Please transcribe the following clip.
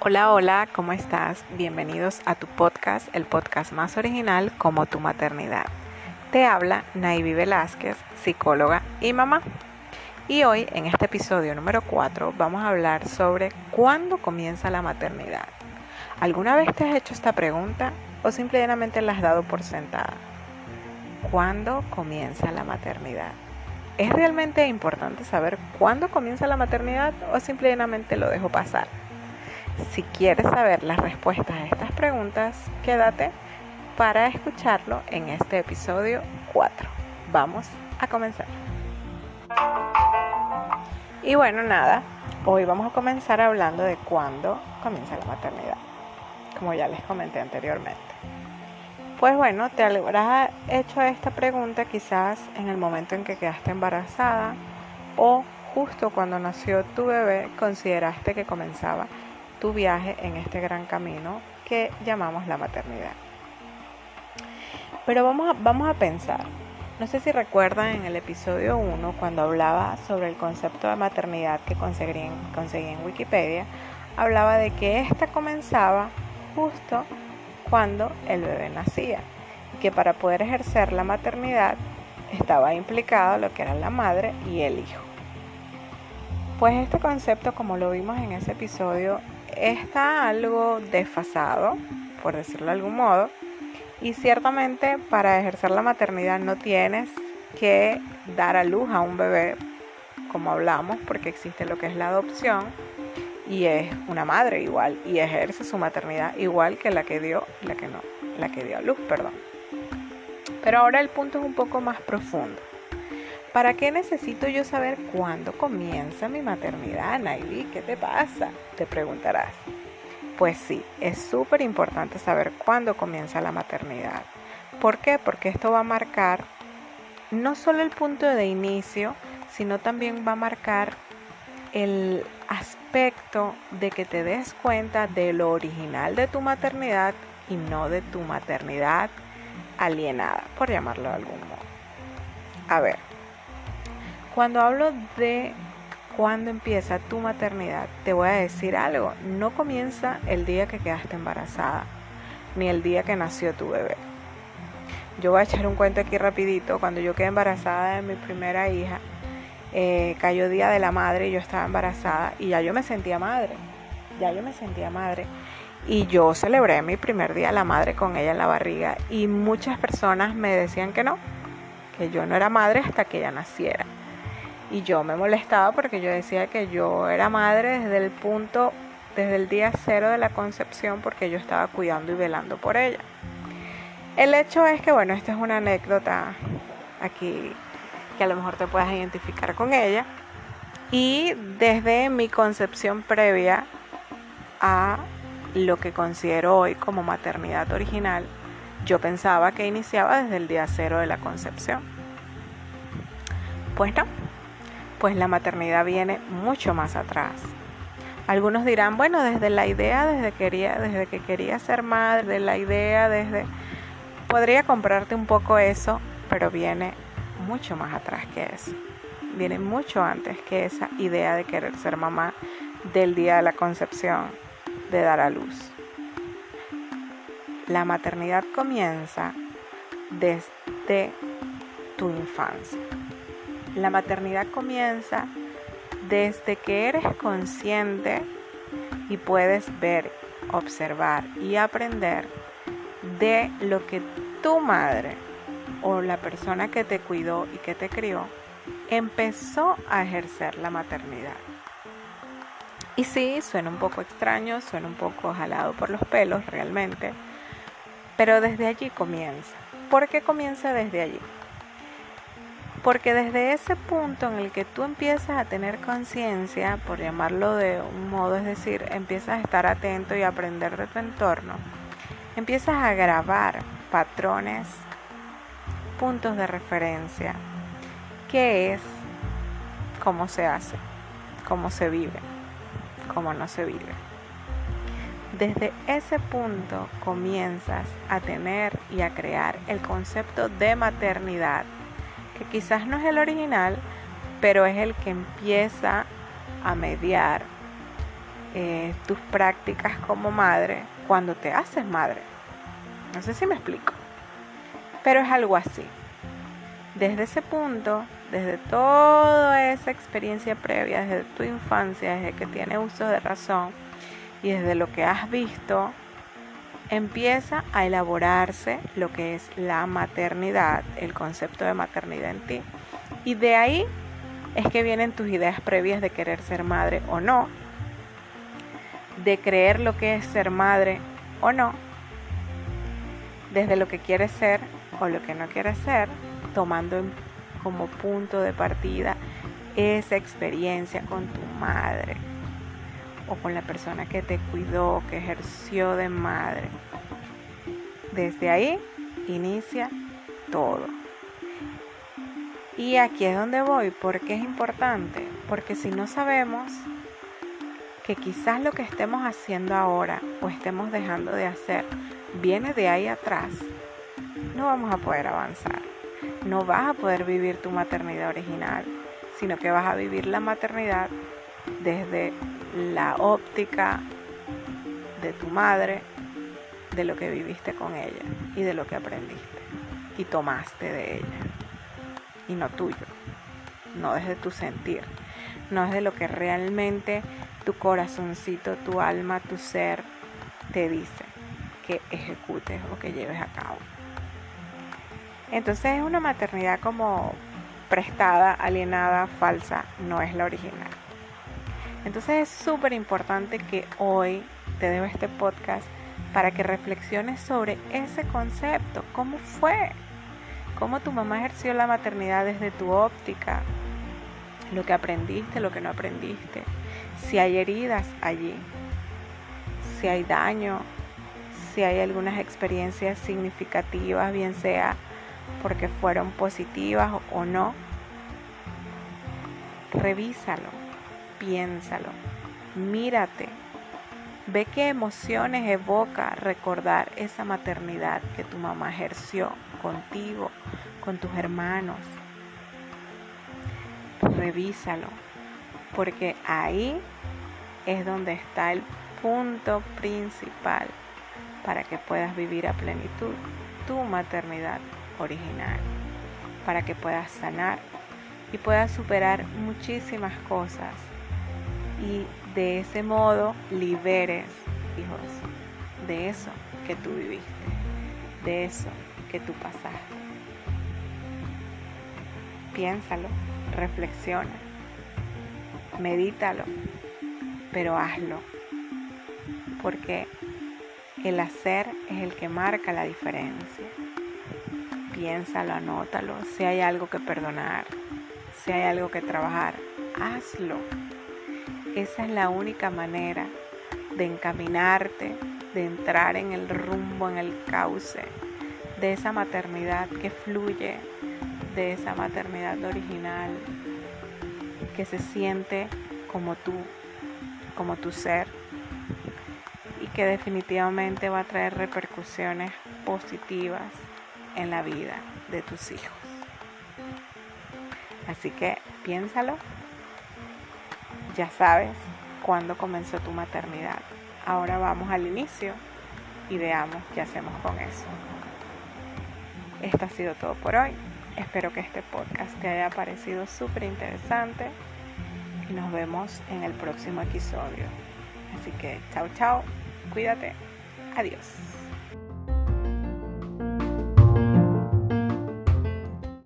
Hola, hola, ¿cómo estás? Bienvenidos a tu podcast, el podcast más original como tu maternidad. Te habla Naivi Velázquez, psicóloga y mamá. Y hoy, en este episodio número 4, vamos a hablar sobre cuándo comienza la maternidad. ¿Alguna vez te has hecho esta pregunta o simplemente la has dado por sentada? ¿Cuándo comienza la maternidad? ¿Es realmente importante saber cuándo comienza la maternidad o simplemente lo dejo pasar? Si quieres saber las respuestas a estas preguntas, quédate para escucharlo en este episodio 4. Vamos a comenzar. Y bueno, nada, hoy vamos a comenzar hablando de cuándo comienza la maternidad, como ya les comenté anteriormente. Pues bueno, te habrás hecho esta pregunta quizás en el momento en que quedaste embarazada o justo cuando nació tu bebé consideraste que comenzaba tu viaje en este gran camino que llamamos la maternidad. Pero vamos a, vamos a pensar, no sé si recuerdan en el episodio 1 cuando hablaba sobre el concepto de maternidad que conseguí en, conseguí en Wikipedia, hablaba de que esta comenzaba justo cuando el bebé nacía y que para poder ejercer la maternidad estaba implicado lo que era la madre y el hijo. Pues este concepto, como lo vimos en ese episodio, está algo desfasado, por decirlo de algún modo, y ciertamente para ejercer la maternidad no tienes que dar a luz a un bebé, como hablamos, porque existe lo que es la adopción y es una madre igual y ejerce su maternidad igual que la que dio, la que no, la que dio a luz, perdón. Pero ahora el punto es un poco más profundo. ¿Para qué necesito yo saber cuándo comienza mi maternidad, Nayli? ¿Qué te pasa? Te preguntarás. Pues sí, es súper importante saber cuándo comienza la maternidad. ¿Por qué? Porque esto va a marcar no solo el punto de inicio, sino también va a marcar el aspecto de que te des cuenta de lo original de tu maternidad y no de tu maternidad alienada, por llamarlo de algún modo. A ver, cuando hablo de cuándo empieza tu maternidad, te voy a decir algo. No comienza el día que quedaste embarazada, ni el día que nació tu bebé. Yo voy a echar un cuento aquí rapidito. Cuando yo quedé embarazada de mi primera hija, eh, cayó Día de la Madre y yo estaba embarazada y ya yo me sentía madre. Ya yo me sentía madre. Y yo celebré mi primer día de la madre con ella en la barriga y muchas personas me decían que no, que yo no era madre hasta que ella naciera. Y yo me molestaba porque yo decía que yo era madre desde el punto, desde el día cero de la concepción porque yo estaba cuidando y velando por ella. El hecho es que, bueno, esta es una anécdota aquí que a lo mejor te puedas identificar con ella. Y desde mi concepción previa a lo que considero hoy como maternidad original, yo pensaba que iniciaba desde el día cero de la concepción. Pues no, pues la maternidad viene mucho más atrás. Algunos dirán, bueno, desde la idea, desde, quería, desde que quería ser madre, de la idea, desde... Podría comprarte un poco eso, pero viene mucho más atrás que eso. Viene mucho antes que esa idea de querer ser mamá del día de la concepción, de dar a luz. La maternidad comienza desde tu infancia. La maternidad comienza desde que eres consciente y puedes ver, observar y aprender de lo que tu madre o la persona que te cuidó y que te crió empezó a ejercer la maternidad. Y sí, suena un poco extraño, suena un poco jalado por los pelos realmente, pero desde allí comienza. ¿Por qué comienza desde allí? Porque desde ese punto en el que tú empiezas a tener conciencia, por llamarlo de un modo, es decir, empiezas a estar atento y aprender de tu entorno, empiezas a grabar patrones puntos de referencia, qué es, cómo se hace, cómo se vive, cómo no se vive. Desde ese punto comienzas a tener y a crear el concepto de maternidad, que quizás no es el original, pero es el que empieza a mediar eh, tus prácticas como madre cuando te haces madre. No sé si me explico, pero es algo así. Desde ese punto, desde toda esa experiencia previa, desde tu infancia, desde que tienes uso de razón y desde lo que has visto, empieza a elaborarse lo que es la maternidad, el concepto de maternidad en ti. Y de ahí es que vienen tus ideas previas de querer ser madre o no, de creer lo que es ser madre o no, desde lo que quieres ser o lo que no quieres ser, tomando como punto de partida esa experiencia con tu madre o con la persona que te cuidó, que ejerció de madre. Desde ahí inicia todo. Y aquí es donde voy, porque es importante, porque si no sabemos que quizás lo que estemos haciendo ahora o estemos dejando de hacer viene de ahí atrás, no vamos a poder avanzar. No vas a poder vivir tu maternidad original, sino que vas a vivir la maternidad desde la óptica de tu madre, de lo que viviste con ella y de lo que aprendiste y tomaste de ella y no tuyo, no desde tu sentir, no desde lo que realmente tu corazoncito, tu alma, tu ser te dice que ejecutes o que lleves a cabo. Entonces es una maternidad como prestada, alienada, falsa, no es la original. Entonces es súper importante que hoy te debo este podcast para que reflexiones sobre ese concepto, cómo fue, cómo tu mamá ejerció la maternidad desde tu óptica, lo que aprendiste, lo que no aprendiste, si hay heridas allí, si hay daño, si hay algunas experiencias significativas, bien sea porque fueron positivas o no, revísalo, piénsalo, mírate, ve qué emociones evoca recordar esa maternidad que tu mamá ejerció contigo, con tus hermanos. Revísalo, porque ahí es donde está el punto principal para que puedas vivir a plenitud tu maternidad original, para que puedas sanar y puedas superar muchísimas cosas y de ese modo liberes, hijos, de eso que tú viviste, de eso que tú pasaste. Piénsalo, reflexiona, medítalo, pero hazlo, porque el hacer es el que marca la diferencia. Piénsalo, anótalo, si hay algo que perdonar, si hay algo que trabajar, hazlo. Esa es la única manera de encaminarte, de entrar en el rumbo, en el cauce de esa maternidad que fluye, de esa maternidad original que se siente como tú, como tu ser y que definitivamente va a traer repercusiones positivas en la vida de tus hijos. Así que piénsalo, ya sabes cuándo comenzó tu maternidad. Ahora vamos al inicio y veamos qué hacemos con eso. Esto ha sido todo por hoy. Espero que este podcast te haya parecido súper interesante y nos vemos en el próximo episodio. Así que chao chao, cuídate, adiós.